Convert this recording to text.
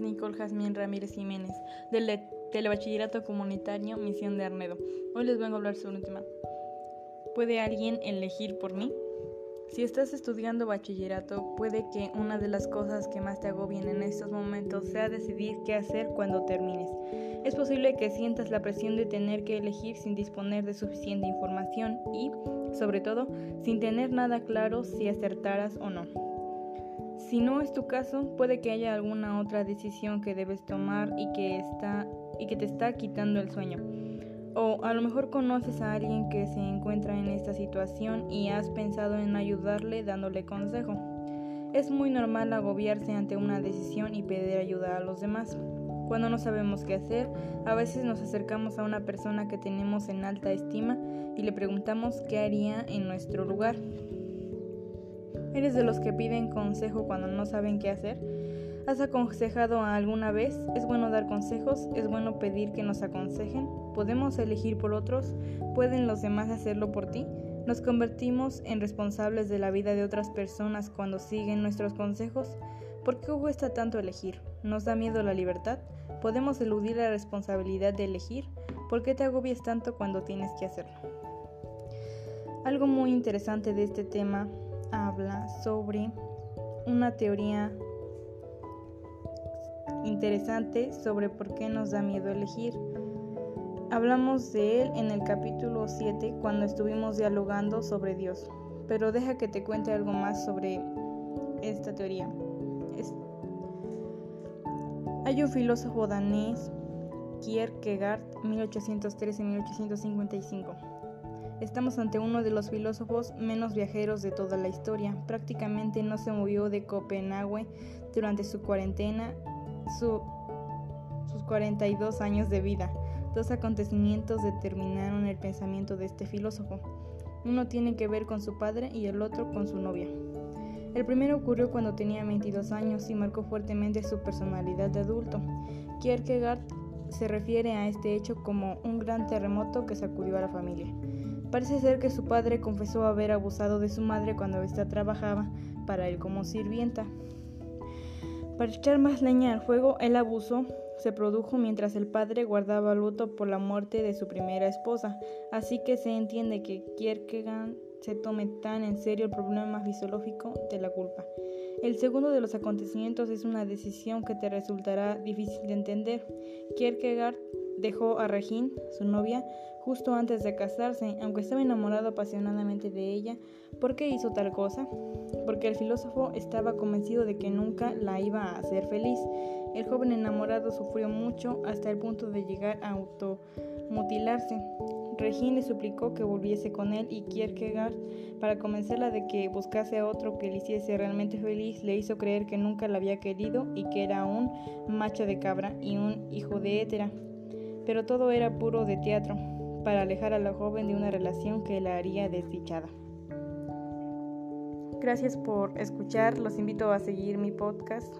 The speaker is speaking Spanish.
Nicole Jazmín Ramírez Jiménez, del Telebachillerato Comunitario Misión de Arnedo. Hoy les vengo a hablar sobre un tema. ¿Puede alguien elegir por mí? Si estás estudiando bachillerato, puede que una de las cosas que más te agobien en estos momentos sea decidir qué hacer cuando termines. Es posible que sientas la presión de tener que elegir sin disponer de suficiente información y, sobre todo, sin tener nada claro si acertarás o no. Si no es tu caso, puede que haya alguna otra decisión que debes tomar y que, está, y que te está quitando el sueño. O a lo mejor conoces a alguien que se encuentra en esta situación y has pensado en ayudarle dándole consejo. Es muy normal agobiarse ante una decisión y pedir ayuda a los demás. Cuando no sabemos qué hacer, a veces nos acercamos a una persona que tenemos en alta estima y le preguntamos qué haría en nuestro lugar. ¿Eres de los que piden consejo cuando no saben qué hacer? ¿Has aconsejado alguna vez? ¿Es bueno dar consejos? ¿Es bueno pedir que nos aconsejen? ¿Podemos elegir por otros? ¿Pueden los demás hacerlo por ti? ¿Nos convertimos en responsables de la vida de otras personas cuando siguen nuestros consejos? ¿Por qué cuesta tanto elegir? ¿Nos da miedo la libertad? ¿Podemos eludir la responsabilidad de elegir? ¿Por qué te agobias tanto cuando tienes que hacerlo? Algo muy interesante de este tema habla sobre una teoría interesante sobre por qué nos da miedo elegir. Hablamos de él en el capítulo 7 cuando estuvimos dialogando sobre Dios, pero deja que te cuente algo más sobre esta teoría. Hay un filósofo danés, Kierkegaard, 1813-1855 Estamos ante uno de los filósofos menos viajeros de toda la historia. Prácticamente no se movió de Copenhague durante su sus 42 años de vida. Dos acontecimientos determinaron el pensamiento de este filósofo. Uno tiene que ver con su padre y el otro con su novia. El primero ocurrió cuando tenía 22 años y marcó fuertemente su personalidad de adulto. Kierkegaard se refiere a este hecho como un gran terremoto que sacudió a la familia. Parece ser que su padre confesó haber abusado de su madre cuando ésta trabajaba para él como sirvienta. Para echar más leña al fuego, el abuso se produjo mientras el padre guardaba luto por la muerte de su primera esposa, así que se entiende que Kierkegaard se tome tan en serio el problema fisiológico de la culpa. El segundo de los acontecimientos es una decisión que te resultará difícil de entender. Kierkegaard dejó a Regine, su novia, justo antes de casarse, aunque estaba enamorado apasionadamente de ella. ¿Por qué hizo tal cosa? Porque el filósofo estaba convencido de que nunca la iba a hacer feliz. El joven enamorado sufrió mucho hasta el punto de llegar a automutilarse. Regine le suplicó que volviese con él y Kierkegaard, para convencerla de que buscase a otro que le hiciese realmente feliz, le hizo creer que nunca la había querido y que era un macho de cabra y un hijo de hétera. Pero todo era puro de teatro para alejar a la joven de una relación que la haría desdichada. Gracias por escuchar, los invito a seguir mi podcast.